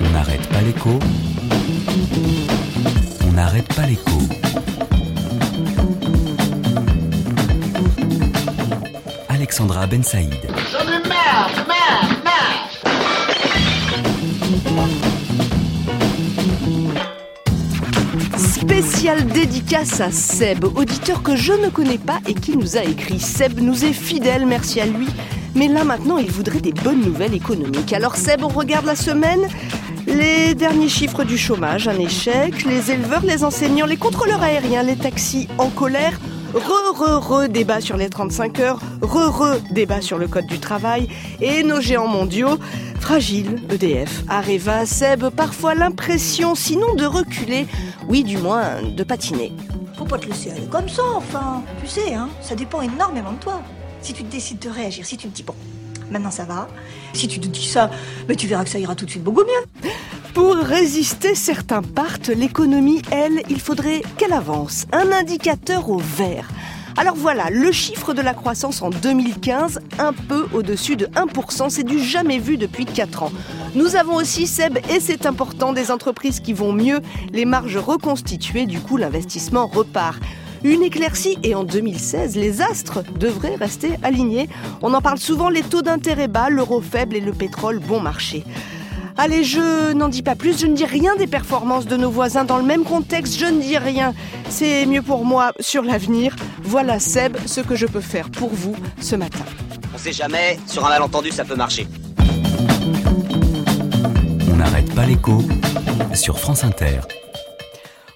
On n'arrête pas l'écho. On n'arrête pas l'écho. Alexandra Ben Saïd. Marre, marre, marre. Spéciale dédicace à Seb, auditeur que je ne connais pas et qui nous a écrit. Seb nous est fidèle, merci à lui mais là maintenant, il voudrait des bonnes nouvelles économiques. Alors Seb, on regarde la semaine. Les derniers chiffres du chômage, un échec. Les éleveurs, les enseignants, les contrôleurs aériens, les taxis en colère. Re-re-re débat sur les 35 heures. Re-re débat sur le code du travail. Et nos géants mondiaux. Fragile, EDF, Areva, Seb, parfois l'impression, sinon de reculer, oui du moins de patiner. Faut pas te laisser aller comme ça, enfin. Tu sais, hein, ça dépend énormément de toi. Si tu décides de réagir, si tu te dis bon, maintenant ça va. Si tu te dis ça, mais tu verras que ça ira tout de suite beaucoup mieux. Pour résister, certains partent. L'économie, elle, il faudrait qu'elle avance. Un indicateur au vert. Alors voilà, le chiffre de la croissance en 2015, un peu au-dessus de 1%, c'est du jamais vu depuis 4 ans. Nous avons aussi, Seb, et c'est important, des entreprises qui vont mieux, les marges reconstituées, du coup l'investissement repart. Une éclaircie et en 2016, les astres devraient rester alignés. On en parle souvent, les taux d'intérêt bas, l'euro faible et le pétrole bon marché. Allez, je n'en dis pas plus, je ne dis rien des performances de nos voisins dans le même contexte, je ne dis rien. C'est mieux pour moi sur l'avenir. Voilà Seb, ce que je peux faire pour vous ce matin. On sait jamais, sur un malentendu ça peut marcher. On n'arrête pas l'écho sur France Inter.